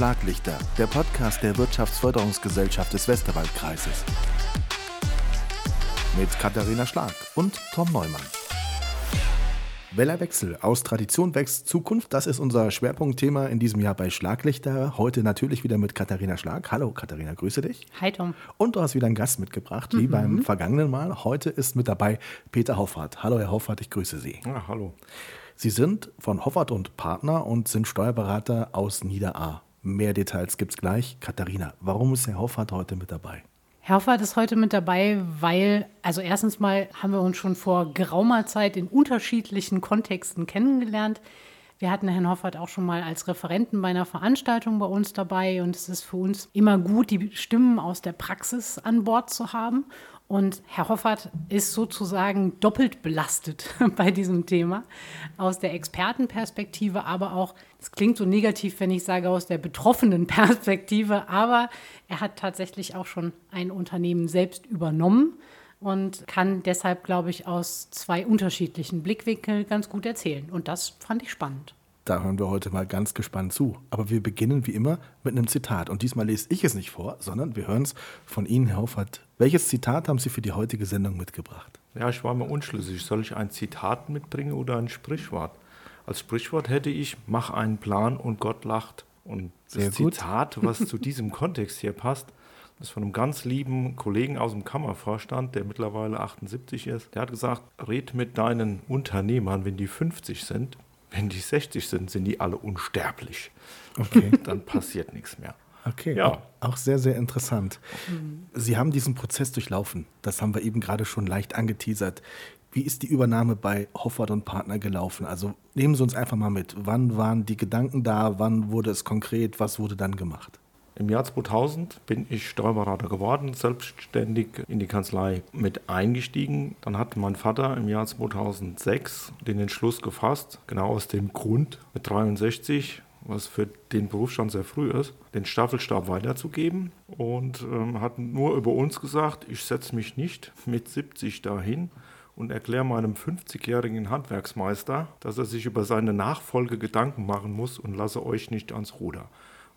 Schlaglichter, der Podcast der Wirtschaftsförderungsgesellschaft des Westerwaldkreises. Mit Katharina Schlag und Tom Neumann. Wellerwechsel. Aus Tradition wächst Zukunft. Das ist unser Schwerpunktthema in diesem Jahr bei Schlaglichter. Heute natürlich wieder mit Katharina Schlag. Hallo Katharina, grüße dich. Hi Tom. Und du hast wieder einen Gast mitgebracht, wie mhm. beim vergangenen Mal. Heute ist mit dabei Peter Hoffart. Hallo Herr Hoffart, ich grüße Sie. Ja, hallo. Sie sind von Hoffart und Partner und sind Steuerberater aus Niederahr. Mehr Details gibt es gleich. Katharina, warum ist Herr Hoffart heute mit dabei? Herfahrt ist heute mit dabei, weil, also erstens mal haben wir uns schon vor geraumer Zeit in unterschiedlichen Kontexten kennengelernt. Wir hatten Herrn Hoffert auch schon mal als Referenten bei einer Veranstaltung bei uns dabei und es ist für uns immer gut, die Stimmen aus der Praxis an Bord zu haben. Und Herr Hoffert ist sozusagen doppelt belastet bei diesem Thema. Aus der Expertenperspektive, aber auch, es klingt so negativ, wenn ich sage aus der betroffenen Perspektive, aber er hat tatsächlich auch schon ein Unternehmen selbst übernommen und kann deshalb, glaube ich, aus zwei unterschiedlichen Blickwinkeln ganz gut erzählen. Und das fand ich spannend. Da hören wir heute mal ganz gespannt zu. Aber wir beginnen wie immer mit einem Zitat. Und diesmal lese ich es nicht vor, sondern wir hören es von Ihnen, Herr Hoffert. Welches Zitat haben Sie für die heutige Sendung mitgebracht? Ja, ich war mir unschlüssig. Soll ich ein Zitat mitbringen oder ein Sprichwort? Als Sprichwort hätte ich, mach einen Plan und Gott lacht. Und das Zitat, was zu diesem Kontext hier passt, ist von einem ganz lieben Kollegen aus dem Kammervorstand, der mittlerweile 78 ist. Der hat gesagt, red mit deinen Unternehmern, wenn die 50 sind, wenn die 60 sind, sind die alle unsterblich. Okay. Dann passiert nichts mehr. Okay, ja. auch sehr, sehr interessant. Mhm. Sie haben diesen Prozess durchlaufen. Das haben wir eben gerade schon leicht angeteasert. Wie ist die Übernahme bei Hoffert und Partner gelaufen? Also nehmen Sie uns einfach mal mit. Wann waren die Gedanken da? Wann wurde es konkret? Was wurde dann gemacht? Im Jahr 2000 bin ich Steuerberater geworden, selbstständig in die Kanzlei mit eingestiegen. Dann hat mein Vater im Jahr 2006 den Entschluss gefasst, genau aus dem Grund mit 63, was für den Berufsstand sehr früh ist, den Staffelstab weiterzugeben und ähm, hat nur über uns gesagt, ich setze mich nicht mit 70 dahin und erkläre meinem 50-jährigen Handwerksmeister, dass er sich über seine Nachfolge Gedanken machen muss und lasse euch nicht ans Ruder.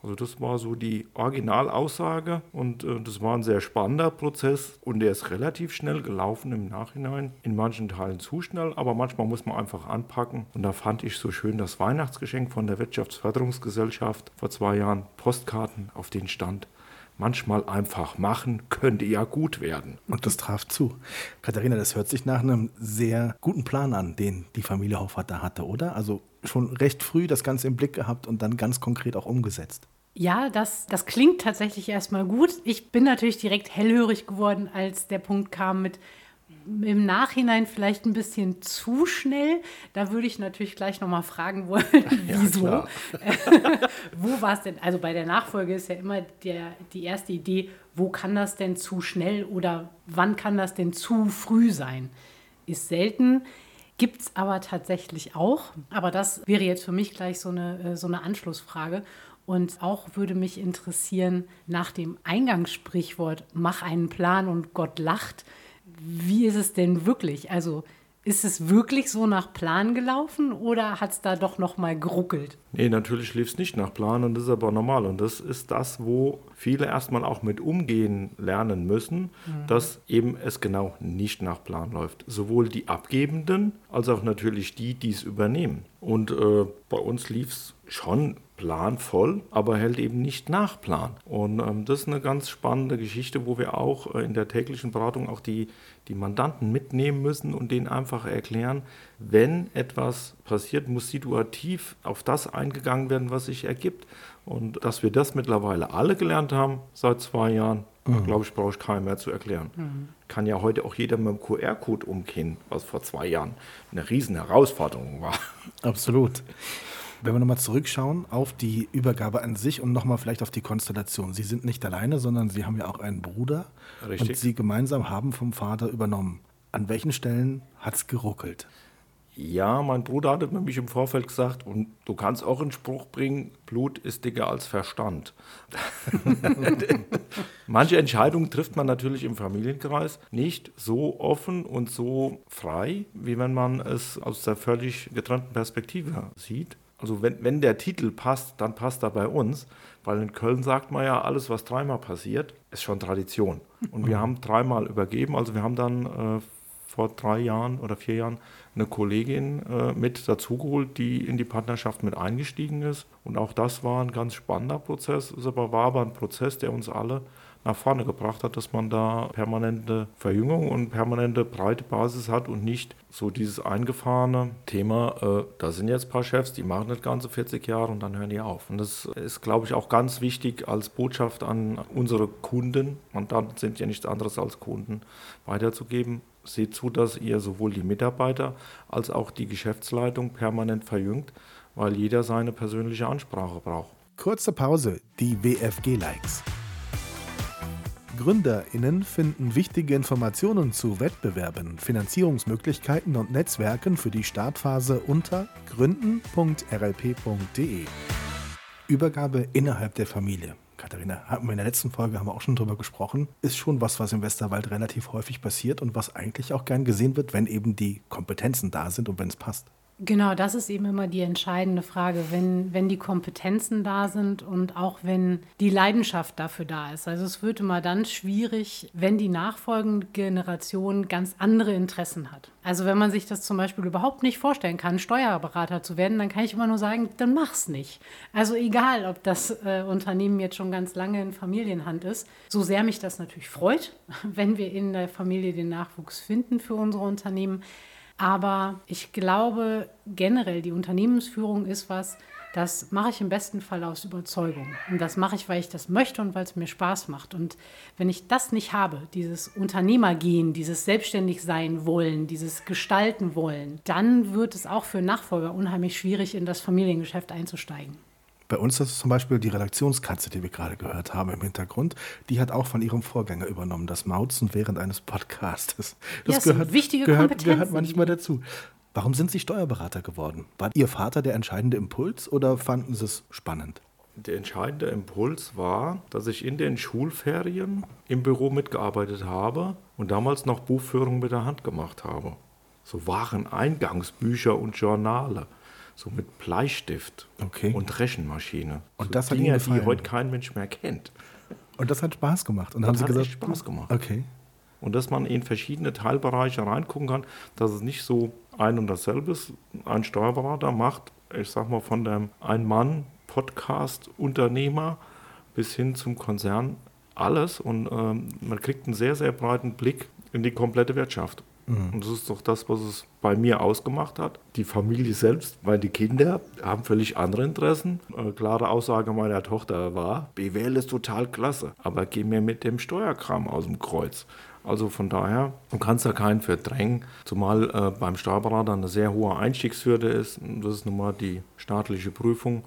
Also das war so die Originalaussage und äh, das war ein sehr spannender Prozess und der ist relativ schnell gelaufen im Nachhinein, in manchen Teilen zu schnell, aber manchmal muss man einfach anpacken. Und da fand ich so schön das Weihnachtsgeschenk von der Wirtschaftsförderungsgesellschaft vor zwei Jahren, Postkarten auf den Stand manchmal einfach machen, könnte ja gut werden. Und das traf zu. Katharina, das hört sich nach einem sehr guten Plan an, den die Familie Hoffert da hatte, oder? Also schon recht früh das Ganze im Blick gehabt und dann ganz konkret auch umgesetzt. Ja, das, das klingt tatsächlich erstmal gut. Ich bin natürlich direkt hellhörig geworden, als der Punkt kam mit im Nachhinein vielleicht ein bisschen zu schnell. Da würde ich natürlich gleich nochmal fragen wollen, wieso. Ja, wo war es denn? Also bei der Nachfolge ist ja immer der, die erste Idee, wo kann das denn zu schnell oder wann kann das denn zu früh sein? Ist selten. Gibt es aber tatsächlich auch. Aber das wäre jetzt für mich gleich so eine, äh, so eine Anschlussfrage. Und auch würde mich interessieren, nach dem Eingangssprichwort, mach einen Plan und Gott lacht, wie ist es denn wirklich? Also ist es wirklich so nach Plan gelaufen oder hat es da doch noch mal geruckelt? Nee, natürlich lief es nicht nach Plan und das ist aber normal. Und das ist das, wo viele erstmal auch mit umgehen lernen müssen, mhm. dass eben es genau nicht nach Plan läuft. Sowohl die Abgebenden als auch natürlich die, die es übernehmen. Und äh, bei uns lief es schon planvoll, aber hält eben nicht nach Plan. Und ähm, das ist eine ganz spannende Geschichte, wo wir auch äh, in der täglichen Beratung auch die, die Mandanten mitnehmen müssen und denen einfach erklären, wenn etwas passiert, muss situativ auf das eingegangen werden, was sich ergibt. Und dass wir das mittlerweile alle gelernt haben seit zwei Jahren, mhm. glaube ich, brauche ich keinem mehr zu erklären. Mhm. Kann ja heute auch jeder mit dem QR-Code umgehen, was vor zwei Jahren eine riesen Herausforderung war. Absolut. Wenn wir nochmal zurückschauen auf die Übergabe an sich und nochmal vielleicht auf die Konstellation. Sie sind nicht alleine, sondern Sie haben ja auch einen Bruder. Richtig. Und Sie gemeinsam haben vom Vater übernommen. An welchen Stellen hat es geruckelt? Ja, mein Bruder hatte mich im Vorfeld gesagt, und du kannst auch einen Spruch bringen, Blut ist dicker als Verstand. Manche Entscheidungen trifft man natürlich im Familienkreis nicht so offen und so frei, wie wenn man es aus der völlig getrennten Perspektive sieht. Also wenn, wenn der Titel passt, dann passt er bei uns, weil in Köln sagt man ja, alles, was dreimal passiert, ist schon Tradition. Und wir haben dreimal übergeben, also wir haben dann äh, vor drei Jahren oder vier Jahren eine Kollegin äh, mit dazugeholt, die in die Partnerschaft mit eingestiegen ist. Und auch das war ein ganz spannender Prozess. Es aber war aber ein Prozess, der uns alle nach vorne gebracht hat, dass man da permanente Verjüngung und permanente breite Basis hat und nicht so dieses eingefahrene Thema, äh, da sind jetzt ein paar Chefs, die machen das ganze 40 Jahre und dann hören die auf. Und das ist, glaube ich, auch ganz wichtig als Botschaft an unsere Kunden, und dann sind ja nichts anderes als Kunden, weiterzugeben. Seht zu, dass ihr sowohl die Mitarbeiter als auch die Geschäftsleitung permanent verjüngt, weil jeder seine persönliche Ansprache braucht. Kurze Pause, die WFG-Likes. GründerInnen finden wichtige Informationen zu Wettbewerben, Finanzierungsmöglichkeiten und Netzwerken für die Startphase unter gründen.rlp.de. Übergabe innerhalb der Familie. Katharina, hatten wir in der letzten Folge haben wir auch schon drüber gesprochen, ist schon was, was im Westerwald relativ häufig passiert und was eigentlich auch gern gesehen wird, wenn eben die Kompetenzen da sind und wenn es passt. Genau, das ist eben immer die entscheidende Frage, wenn, wenn die Kompetenzen da sind und auch wenn die Leidenschaft dafür da ist. Also es wird immer dann schwierig, wenn die nachfolgende Generation ganz andere Interessen hat. Also wenn man sich das zum Beispiel überhaupt nicht vorstellen kann, Steuerberater zu werden, dann kann ich immer nur sagen, dann mach's nicht. Also egal, ob das äh, Unternehmen jetzt schon ganz lange in Familienhand ist, so sehr mich das natürlich freut, wenn wir in der Familie den Nachwuchs finden für unsere Unternehmen. Aber ich glaube generell, die Unternehmensführung ist was, das mache ich im besten Fall aus Überzeugung. Und das mache ich, weil ich das möchte und weil es mir Spaß macht. Und wenn ich das nicht habe, dieses Unternehmergehen, dieses selbstständig sein wollen, dieses gestalten wollen, dann wird es auch für Nachfolger unheimlich schwierig, in das Familiengeschäft einzusteigen. Bei uns ist es zum Beispiel die Redaktionskatze, die wir gerade gehört haben im Hintergrund. Die hat auch von ihrem Vorgänger übernommen, das Mauzen während eines Podcastes. Das, ja, gehört, wichtige gehört, gehört manchmal dazu. Warum sind Sie Steuerberater geworden? War Ihr Vater der entscheidende Impuls oder fanden Sie es spannend? Der entscheidende Impuls war, dass ich in den Schulferien im Büro mitgearbeitet habe und damals noch Buchführung mit der Hand gemacht habe. So waren Eingangsbücher und Journale so mit Bleistift okay. und Rechenmaschine. Und so das hat Dinge, die heute kein Mensch mehr kennt. Und das hat Spaß gemacht. Und das haben Sie gesagt, Spaß gemacht. Okay. Und dass man in verschiedene Teilbereiche reingucken kann, dass es nicht so ein und dasselbe ist. Ein Steuerberater macht, ich sag mal, von dem Ein-Mann-Podcast-Unternehmer bis hin zum Konzern alles und ähm, man kriegt einen sehr, sehr breiten Blick in die komplette Wirtschaft. Mhm. Und das ist doch das, was es bei mir ausgemacht hat. Die Familie selbst, weil die Kinder haben völlig andere Interessen. Eine klare Aussage meiner Tochter war, BWL ist total klasse, aber geh mir mit dem Steuerkram aus dem Kreuz. Also von daher, du kannst da keinen verdrängen, zumal äh, beim Steuerberater eine sehr hohe Einstiegshürde ist. Das ist nun mal die staatliche Prüfung.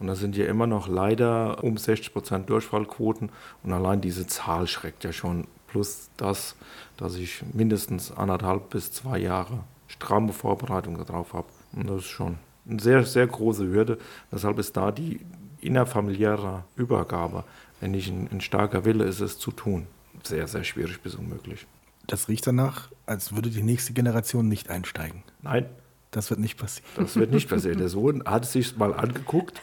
Und da sind ja immer noch leider um 60 Prozent Durchfallquoten. Und allein diese Zahl schreckt ja schon. Plus das, dass ich mindestens anderthalb bis zwei Jahre stramme Vorbereitung darauf habe. Und das ist schon eine sehr, sehr große Hürde. Deshalb ist da die innerfamiliäre Übergabe, wenn nicht ein, ein starker Wille ist, es zu tun, sehr, sehr schwierig bis unmöglich. Das riecht danach, als würde die nächste Generation nicht einsteigen. Nein, das wird nicht passieren. Das wird nicht passieren. Der Sohn hat es sich mal angeguckt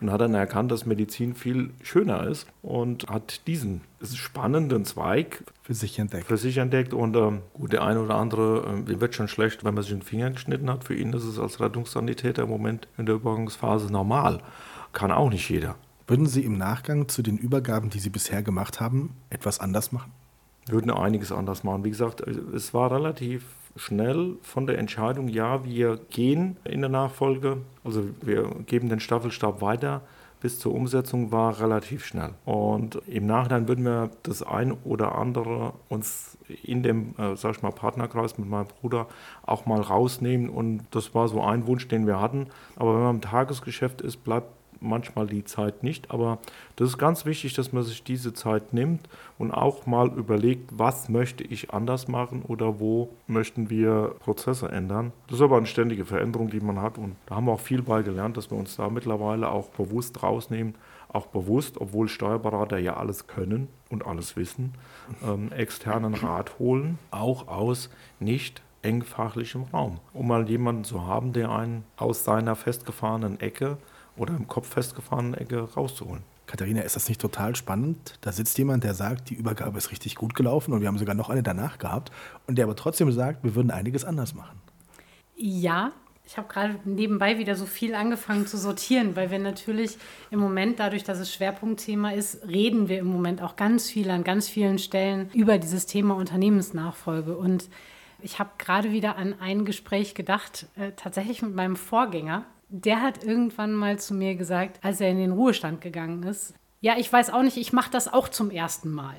und hat dann erkannt, dass Medizin viel schöner ist und hat diesen spannenden Zweig für sich entdeckt. Für sich entdeckt. Und ähm, gut, der eine oder andere, äh, wird schon schlecht, wenn man sich den Finger geschnitten hat. Für ihn ist es als Rettungssanitäter im Moment in der Übergangsphase normal. Kann auch nicht jeder. Würden Sie im Nachgang zu den Übergaben, die Sie bisher gemacht haben, etwas anders machen? Würden einiges anders machen. Wie gesagt, es war relativ schnell von der Entscheidung, ja, wir gehen in der Nachfolge, also wir geben den Staffelstab weiter, bis zur Umsetzung war relativ schnell. Und im Nachhinein würden wir das ein oder andere uns in dem, äh, sag ich mal, Partnerkreis mit meinem Bruder auch mal rausnehmen. Und das war so ein Wunsch, den wir hatten. Aber wenn man im Tagesgeschäft ist, bleibt manchmal die Zeit nicht. Aber das ist ganz wichtig, dass man sich diese Zeit nimmt und auch mal überlegt, was möchte ich anders machen oder wo möchten wir Prozesse ändern. Das ist aber eine ständige Veränderung, die man hat. Und da haben wir auch viel bei gelernt, dass wir uns da mittlerweile auch bewusst rausnehmen. Auch bewusst, obwohl Steuerberater ja alles können und alles wissen, ähm, externen Rat holen, auch aus nicht eng fachlichem Raum, um mal jemanden zu haben, der einen aus seiner festgefahrenen Ecke oder im Kopf festgefahrenen Ecke rauszuholen. Katharina, ist das nicht total spannend? Da sitzt jemand, der sagt, die Übergabe ist richtig gut gelaufen und wir haben sogar noch eine danach gehabt und der aber trotzdem sagt, wir würden einiges anders machen. Ja, ich habe gerade nebenbei wieder so viel angefangen zu sortieren, weil wir natürlich im Moment, dadurch, dass es Schwerpunktthema ist, reden wir im Moment auch ganz viel an ganz vielen Stellen über dieses Thema Unternehmensnachfolge. Und ich habe gerade wieder an ein Gespräch gedacht, äh, tatsächlich mit meinem Vorgänger. Der hat irgendwann mal zu mir gesagt, als er in den Ruhestand gegangen ist, ja, ich weiß auch nicht, ich mache das auch zum ersten Mal.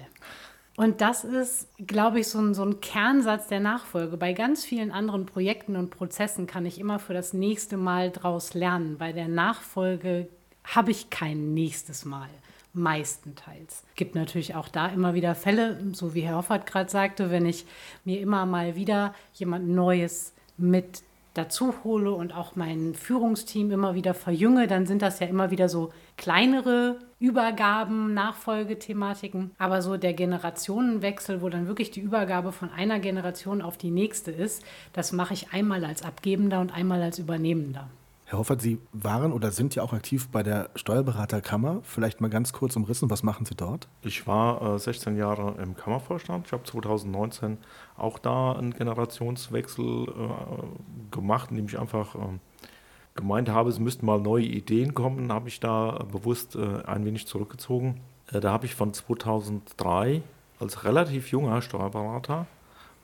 Und das ist, glaube ich, so ein, so ein Kernsatz der Nachfolge. Bei ganz vielen anderen Projekten und Prozessen kann ich immer für das nächste Mal daraus lernen. Bei der Nachfolge habe ich kein nächstes Mal. Meistenteils. Es gibt natürlich auch da immer wieder Fälle, so wie Herr Hoffert gerade sagte, wenn ich mir immer mal wieder jemand Neues mit dazu hole und auch mein Führungsteam immer wieder verjünge, dann sind das ja immer wieder so kleinere Übergaben, Nachfolgethematiken. Aber so der Generationenwechsel, wo dann wirklich die Übergabe von einer Generation auf die nächste ist, das mache ich einmal als Abgebender und einmal als Übernehmender. Herr Hoffert, Sie waren oder sind ja auch aktiv bei der Steuerberaterkammer. Vielleicht mal ganz kurz umrissen, was machen Sie dort? Ich war äh, 16 Jahre im Kammervorstand. Ich habe 2019 auch da einen Generationswechsel äh, gemacht, indem ich einfach äh, gemeint habe, es müssten mal neue Ideen kommen, habe ich da bewusst äh, ein wenig zurückgezogen. Äh, da habe ich von 2003 als relativ junger Steuerberater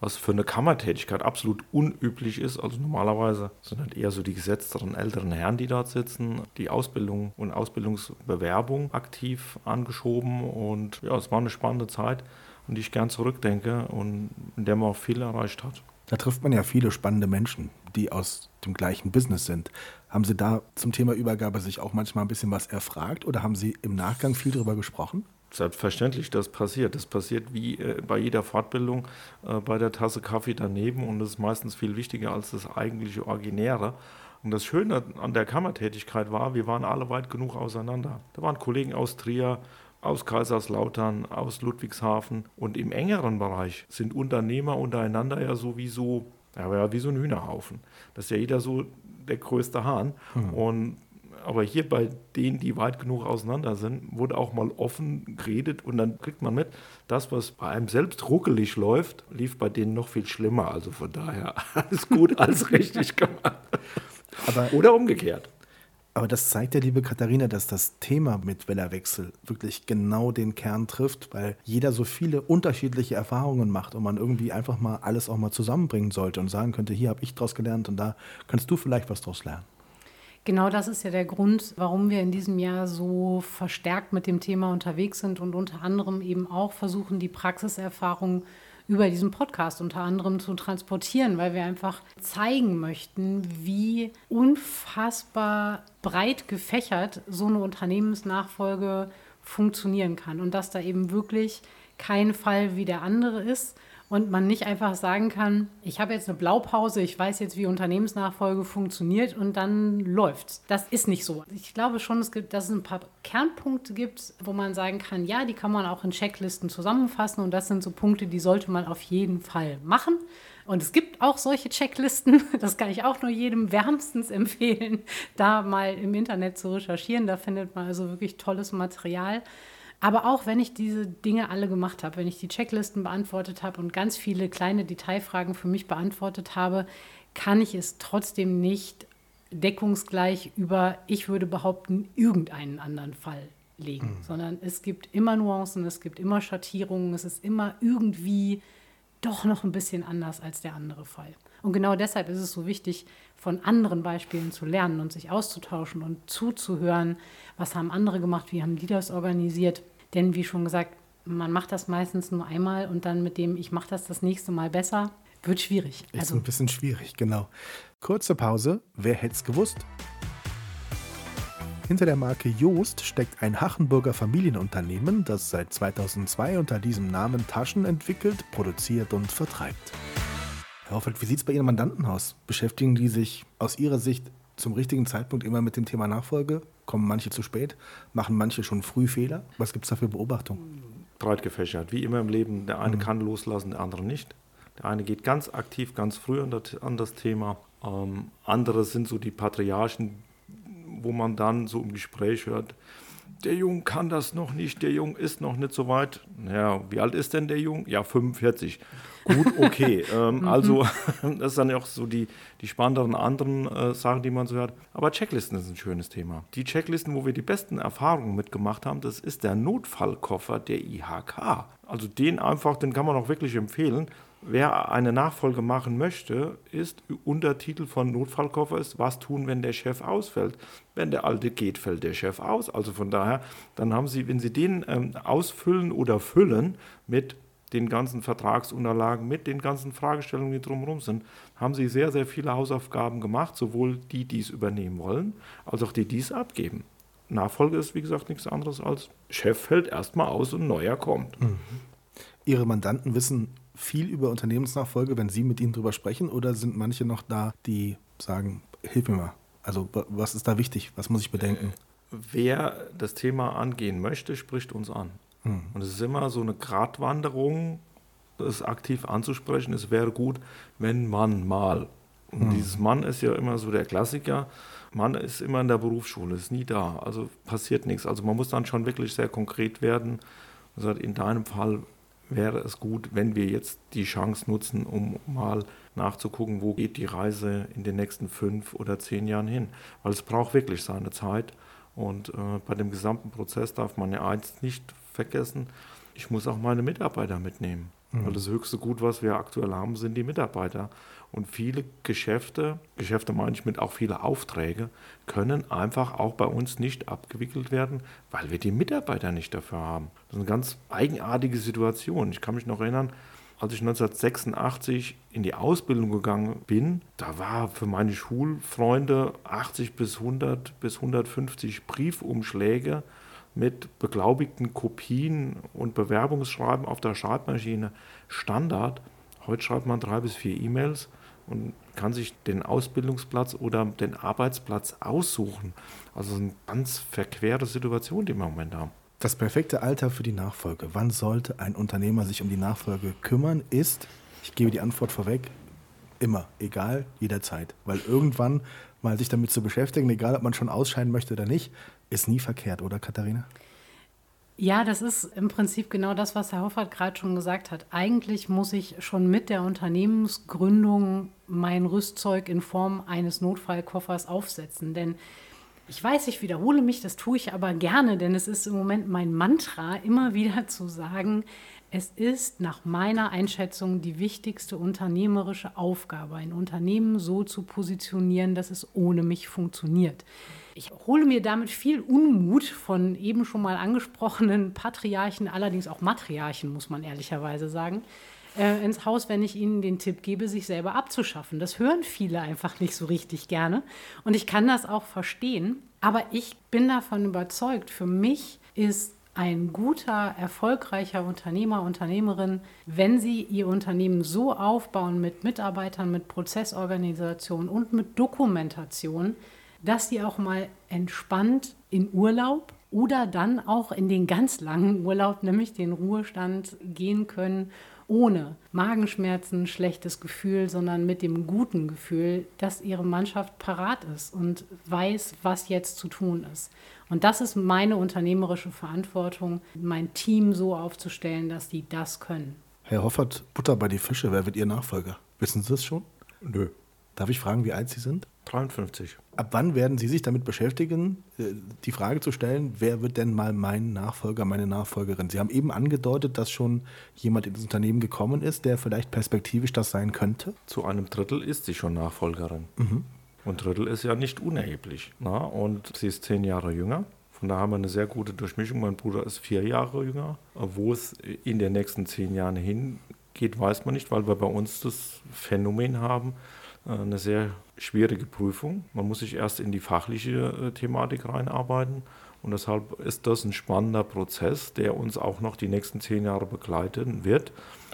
was für eine Kammertätigkeit absolut unüblich ist. Also normalerweise sind halt eher so die gesetzteren älteren Herren, die dort sitzen, die Ausbildung und Ausbildungsbewerbung aktiv angeschoben. Und ja, es war eine spannende Zeit, an die ich gern zurückdenke und in der man auch viel erreicht hat. Da trifft man ja viele spannende Menschen, die aus dem gleichen Business sind. Haben Sie da zum Thema Übergabe sich auch manchmal ein bisschen was erfragt oder haben Sie im Nachgang viel darüber gesprochen? Selbstverständlich, das passiert. Das passiert wie äh, bei jeder Fortbildung äh, bei der Tasse Kaffee daneben und das ist meistens viel wichtiger als das eigentliche Originäre. Und das Schöne an der Kammertätigkeit war, wir waren alle weit genug auseinander. Da waren Kollegen aus Trier, aus Kaiserslautern, aus Ludwigshafen und im engeren Bereich sind Unternehmer untereinander ja sowieso ja, wie so ein Hühnerhaufen. Das ist ja jeder so der größte Hahn. Mhm. Und aber hier bei denen, die weit genug auseinander sind, wurde auch mal offen geredet und dann kriegt man mit, das, was bei einem selbst ruckelig läuft, lief bei denen noch viel schlimmer. Also von daher alles gut, alles richtig gemacht. Aber, Oder umgekehrt. Aber das zeigt ja, liebe Katharina, dass das Thema mit Wellerwechsel wirklich genau den Kern trifft, weil jeder so viele unterschiedliche Erfahrungen macht und man irgendwie einfach mal alles auch mal zusammenbringen sollte und sagen könnte, hier habe ich draus gelernt und da kannst du vielleicht was draus lernen. Genau das ist ja der Grund, warum wir in diesem Jahr so verstärkt mit dem Thema unterwegs sind und unter anderem eben auch versuchen, die Praxiserfahrung über diesen Podcast unter anderem zu transportieren, weil wir einfach zeigen möchten, wie unfassbar breit gefächert so eine Unternehmensnachfolge funktionieren kann und dass da eben wirklich kein Fall wie der andere ist und man nicht einfach sagen kann, ich habe jetzt eine Blaupause, ich weiß jetzt, wie Unternehmensnachfolge funktioniert und dann läuft's. Das ist nicht so. Ich glaube schon, es gibt, dass es ein paar Kernpunkte gibt, wo man sagen kann, ja, die kann man auch in Checklisten zusammenfassen und das sind so Punkte, die sollte man auf jeden Fall machen. Und es gibt auch solche Checklisten, das kann ich auch nur jedem wärmstens empfehlen, da mal im Internet zu recherchieren. Da findet man also wirklich tolles Material. Aber auch wenn ich diese Dinge alle gemacht habe, wenn ich die Checklisten beantwortet habe und ganz viele kleine Detailfragen für mich beantwortet habe, kann ich es trotzdem nicht deckungsgleich über, ich würde behaupten, irgendeinen anderen Fall legen, mhm. sondern es gibt immer Nuancen, es gibt immer Schattierungen, es ist immer irgendwie doch noch ein bisschen anders als der andere Fall. Und genau deshalb ist es so wichtig, von anderen Beispielen zu lernen und sich auszutauschen und zuzuhören, was haben andere gemacht, wie haben die das organisiert. Denn wie schon gesagt, man macht das meistens nur einmal und dann mit dem, ich mache das das nächste Mal besser, wird schwierig. Ist also, ein bisschen schwierig, genau. Kurze Pause. Wer hätte es gewusst? Hinter der Marke Joost steckt ein Hachenburger Familienunternehmen, das seit 2002 unter diesem Namen Taschen entwickelt, produziert und vertreibt. Herr Hoffeld, wie sieht es bei Ihren Mandanten aus? Beschäftigen die sich aus Ihrer Sicht zum richtigen Zeitpunkt immer mit dem Thema Nachfolge? Kommen manche zu spät? Machen manche schon früh Fehler? Was gibt es da für Beobachtungen? Breit gefächert. Wie immer im Leben, der eine mhm. kann loslassen, der andere nicht. Der eine geht ganz aktiv, ganz früh an das, Thema. Ähm, andere sind so die Patriarchen, wo man dann so im Gespräch hört, der Junge kann das noch nicht, der Junge ist noch nicht so weit. Ja, wie alt ist denn der Junge? Ja, 45. Gut, okay. ähm, mhm. also, das ist dann auch so die, die spannenderen anderen äh, Sachen, die man so hört. Aber Checklisten ist ein schönes Thema. Die Checklisten, wo wir die besten Erfahrungen mitgemacht haben, das ist der Notfallkoffer der IHK. Also den einfach, den kann man auch wirklich empfehlen. Wer eine Nachfolge machen möchte, ist Untertitel von Notfallkoffer ist, was tun, wenn der Chef ausfällt. Wenn der Alte geht, fällt der Chef aus. Also von daher, dann haben Sie, wenn Sie den ähm, ausfüllen oder füllen mit den ganzen Vertragsunterlagen, mit den ganzen Fragestellungen, die drumherum sind, haben Sie sehr, sehr viele Hausaufgaben gemacht, sowohl die, die es übernehmen wollen, als auch die, die es abgeben. Nachfolge ist, wie gesagt, nichts anderes als Chef fällt erstmal aus und neuer kommt. Mhm. Ihre Mandanten wissen viel über Unternehmensnachfolge, wenn Sie mit ihnen darüber sprechen? Oder sind manche noch da, die sagen, hilf mir mal? Also was ist da wichtig? Was muss ich bedenken? Wer das Thema angehen möchte, spricht uns an. Hm. Und es ist immer so eine Gratwanderung, das aktiv anzusprechen. Es wäre gut, wenn man mal. Und hm. dieses Mann ist ja immer so der Klassiker. Man ist immer in der Berufsschule, ist nie da. Also passiert nichts. Also man muss dann schon wirklich sehr konkret werden. Also in deinem Fall wäre es gut, wenn wir jetzt die Chance nutzen, um mal nachzugucken, wo geht die Reise in den nächsten fünf oder zehn Jahren hin. Weil es braucht wirklich seine Zeit. Und äh, bei dem gesamten Prozess darf man ja eins nicht vergessen, ich muss auch meine Mitarbeiter mitnehmen. Mhm. Weil das höchste Gut, was wir aktuell haben, sind die Mitarbeiter. Und viele Geschäfte, Geschäfte meine ich mit auch viele Aufträge, können einfach auch bei uns nicht abgewickelt werden, weil wir die Mitarbeiter nicht dafür haben. Das ist eine ganz eigenartige Situation. Ich kann mich noch erinnern, als ich 1986 in die Ausbildung gegangen bin, da war für meine Schulfreunde 80 bis 100 bis 150 Briefumschläge mit beglaubigten Kopien und Bewerbungsschreiben auf der Schreibmaschine Standard. Heute schreibt man drei bis vier E-Mails und kann sich den Ausbildungsplatz oder den Arbeitsplatz aussuchen. Also eine ganz verquere Situation, die wir im Moment haben. Das perfekte Alter für die Nachfolge. Wann sollte ein Unternehmer sich um die Nachfolge kümmern? Ist, ich gebe die Antwort vorweg, immer, egal, jederzeit. Weil irgendwann mal sich damit zu beschäftigen, egal ob man schon ausscheiden möchte oder nicht, ist nie verkehrt, oder Katharina? Ja, das ist im Prinzip genau das, was Herr Hoffert gerade schon gesagt hat. Eigentlich muss ich schon mit der Unternehmensgründung mein Rüstzeug in Form eines Notfallkoffers aufsetzen. Denn ich weiß, ich wiederhole mich, das tue ich aber gerne, denn es ist im Moment mein Mantra, immer wieder zu sagen, es ist nach meiner Einschätzung die wichtigste unternehmerische Aufgabe, ein Unternehmen so zu positionieren, dass es ohne mich funktioniert. Ich hole mir damit viel Unmut von eben schon mal angesprochenen Patriarchen, allerdings auch Matriarchen, muss man ehrlicherweise sagen, äh, ins Haus, wenn ich ihnen den Tipp gebe, sich selber abzuschaffen. Das hören viele einfach nicht so richtig gerne. Und ich kann das auch verstehen. Aber ich bin davon überzeugt, für mich ist ein guter, erfolgreicher Unternehmer, Unternehmerin, wenn sie ihr Unternehmen so aufbauen mit Mitarbeitern, mit Prozessorganisation und mit Dokumentation, dass sie auch mal entspannt in Urlaub oder dann auch in den ganz langen Urlaub, nämlich den Ruhestand, gehen können, ohne Magenschmerzen, schlechtes Gefühl, sondern mit dem guten Gefühl, dass ihre Mannschaft parat ist und weiß, was jetzt zu tun ist. Und das ist meine unternehmerische Verantwortung, mein Team so aufzustellen, dass die das können. Herr Hoffert, Butter bei die Fische, wer wird Ihr Nachfolger? Wissen Sie das schon? Nö. Darf ich fragen, wie alt Sie sind? 53. Ab wann werden Sie sich damit beschäftigen, äh, die Frage zu stellen, wer wird denn mal mein Nachfolger, meine Nachfolgerin? Sie haben eben angedeutet, dass schon jemand ins Unternehmen gekommen ist, der vielleicht perspektivisch das sein könnte. Zu einem Drittel ist sie schon Nachfolgerin. Mhm. Und Drittel ist ja nicht unerheblich. Na? Und sie ist zehn Jahre jünger. Von daher haben wir eine sehr gute Durchmischung. Mein Bruder ist vier Jahre jünger. Wo es in den nächsten zehn Jahren hingeht, weiß man nicht, weil wir bei uns das Phänomen haben, eine sehr schwierige Prüfung. Man muss sich erst in die fachliche äh, Thematik reinarbeiten. Und deshalb ist das ein spannender Prozess, der uns auch noch die nächsten zehn Jahre begleiten wird.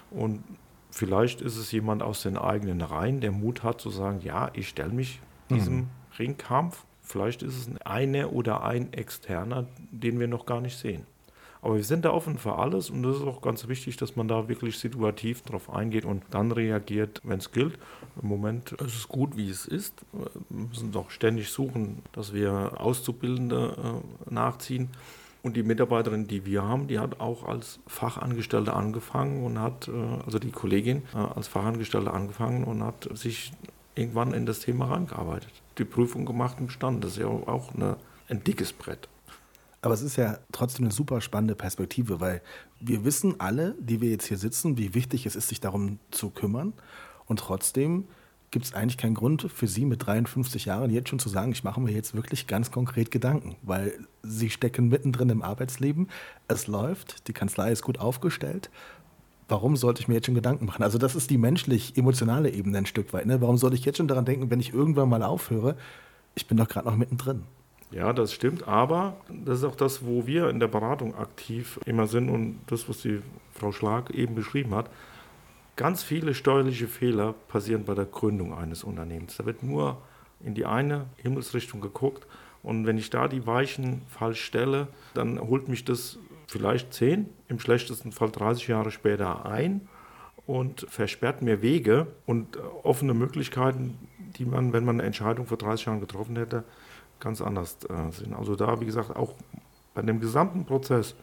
Und vielleicht ist es jemand aus den eigenen Reihen, der Mut hat zu sagen, ja, ich stelle mich diesem mhm. Ringkampf. Vielleicht ist es eine oder ein externer, den wir noch gar nicht sehen. Aber wir sind da offen für alles und das ist auch ganz wichtig, dass man da wirklich situativ drauf eingeht und dann reagiert, wenn es gilt. Im Moment ist es gut, wie es ist. Wir müssen doch ständig suchen, dass wir Auszubildende äh, nachziehen. Und die Mitarbeiterin, die wir haben, die hat auch als Fachangestellte angefangen und hat, äh, also die Kollegin äh, als Fachangestellte angefangen und hat sich irgendwann in das Thema reingearbeitet. Die Prüfung gemacht und bestanden. Das ist ja auch eine, ein dickes Brett. Aber es ist ja trotzdem eine super spannende Perspektive, weil wir wissen alle, die wir jetzt hier sitzen, wie wichtig es ist, sich darum zu kümmern. Und trotzdem gibt es eigentlich keinen Grund für Sie mit 53 Jahren jetzt schon zu sagen, ich mache mir jetzt wirklich ganz konkret Gedanken, weil Sie stecken mittendrin im Arbeitsleben, es läuft, die Kanzlei ist gut aufgestellt. Warum sollte ich mir jetzt schon Gedanken machen? Also das ist die menschlich-emotionale Ebene ein Stück weit. Ne? Warum soll ich jetzt schon daran denken, wenn ich irgendwann mal aufhöre? Ich bin doch gerade noch mittendrin. Ja, das stimmt, aber das ist auch das, wo wir in der Beratung aktiv immer sind und das, was die Frau Schlag eben beschrieben hat. Ganz viele steuerliche Fehler passieren bei der Gründung eines Unternehmens. Da wird nur in die eine Himmelsrichtung geguckt und wenn ich da die Weichen falsch stelle, dann holt mich das vielleicht 10, im schlechtesten Fall 30 Jahre später ein und versperrt mir Wege und offene Möglichkeiten, die man, wenn man eine Entscheidung vor 30 Jahren getroffen hätte, ganz anders äh, sind. Also da, wie gesagt, auch bei dem gesamten Prozess,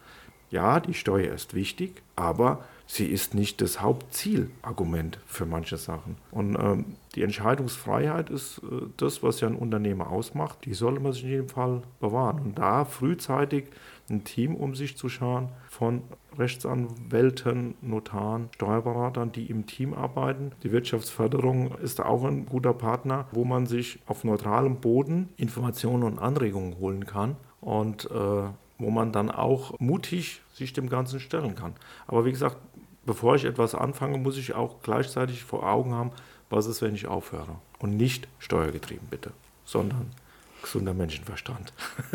ja, die Steuer ist wichtig, aber sie ist nicht das Hauptzielargument für manche Sachen. Und ähm, die Entscheidungsfreiheit ist äh, das, was ja ein Unternehmer ausmacht. Die sollte man sich in jedem Fall bewahren. Und da frühzeitig ein Team um sich zu schauen von Rechtsanwälten, Notaren, Steuerberatern, die im Team arbeiten. Die Wirtschaftsförderung ist auch ein guter Partner, wo man sich auf neutralem Boden Informationen und Anregungen holen kann und äh, wo man dann auch mutig sich dem Ganzen stellen kann. Aber wie gesagt, bevor ich etwas anfange, muss ich auch gleichzeitig vor Augen haben, was ist, wenn ich aufhöre. Und nicht steuergetrieben, bitte, sondern gesunder Menschenverstand.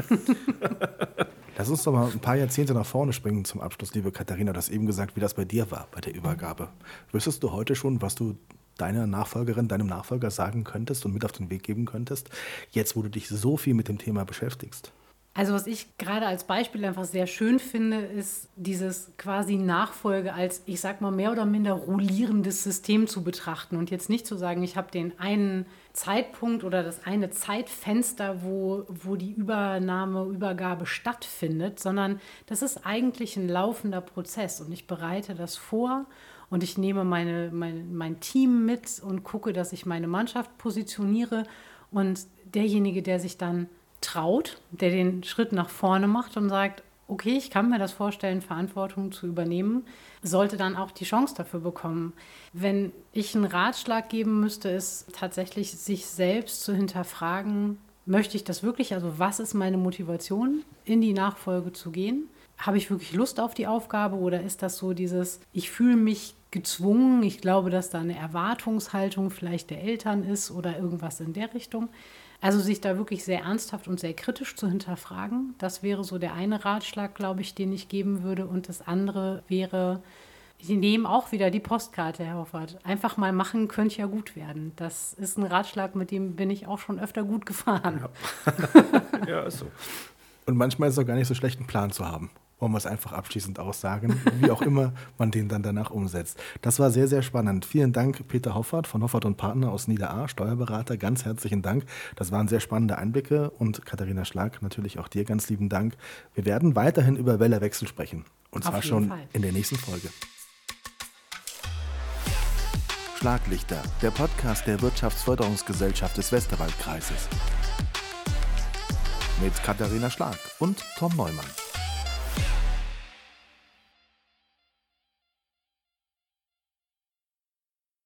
Lass uns doch mal ein paar Jahrzehnte nach vorne springen zum Abschluss, liebe Katharina. Du hast eben gesagt, wie das bei dir war, bei der Übergabe. Wüsstest du heute schon, was du deiner Nachfolgerin, deinem Nachfolger sagen könntest und mit auf den Weg geben könntest, jetzt wo du dich so viel mit dem Thema beschäftigst? Also was ich gerade als Beispiel einfach sehr schön finde, ist dieses quasi Nachfolge als, ich sag mal, mehr oder minder rollierendes System zu betrachten und jetzt nicht zu sagen, ich habe den einen Zeitpunkt oder das eine Zeitfenster, wo, wo die Übernahme, Übergabe stattfindet, sondern das ist eigentlich ein laufender Prozess und ich bereite das vor und ich nehme meine, mein, mein Team mit und gucke, dass ich meine Mannschaft positioniere und derjenige, der sich dann traut, der den Schritt nach vorne macht und sagt, okay, ich kann mir das vorstellen, Verantwortung zu übernehmen, sollte dann auch die Chance dafür bekommen. Wenn ich einen Ratschlag geben müsste, ist tatsächlich sich selbst zu hinterfragen, möchte ich das wirklich? Also was ist meine Motivation, in die Nachfolge zu gehen? Habe ich wirklich Lust auf die Aufgabe oder ist das so dieses, ich fühle mich gezwungen, ich glaube, dass da eine Erwartungshaltung vielleicht der Eltern ist oder irgendwas in der Richtung? Also sich da wirklich sehr ernsthaft und sehr kritisch zu hinterfragen, das wäre so der eine Ratschlag, glaube ich, den ich geben würde. Und das andere wäre, Sie nehmen auch wieder die Postkarte, Herr Hoffert. Einfach mal machen könnte ja gut werden. Das ist ein Ratschlag, mit dem bin ich auch schon öfter gut gefahren. Ja, ja ist so. Und manchmal ist es auch gar nicht so schlecht, einen Plan zu haben wollen wir es einfach abschließend aussagen, wie auch immer man den dann danach umsetzt. Das war sehr, sehr spannend. Vielen Dank, Peter Hoffert von Hoffert und Partner aus Nieder-A, Steuerberater. Ganz herzlichen Dank. Das waren sehr spannende Einblicke und Katharina Schlag, natürlich auch dir ganz lieben Dank. Wir werden weiterhin über Wellerwechsel sprechen und zwar schon Fall. in der nächsten Folge. Schlaglichter, der Podcast der Wirtschaftsförderungsgesellschaft des Westerwaldkreises. Mit Katharina Schlag und Tom Neumann.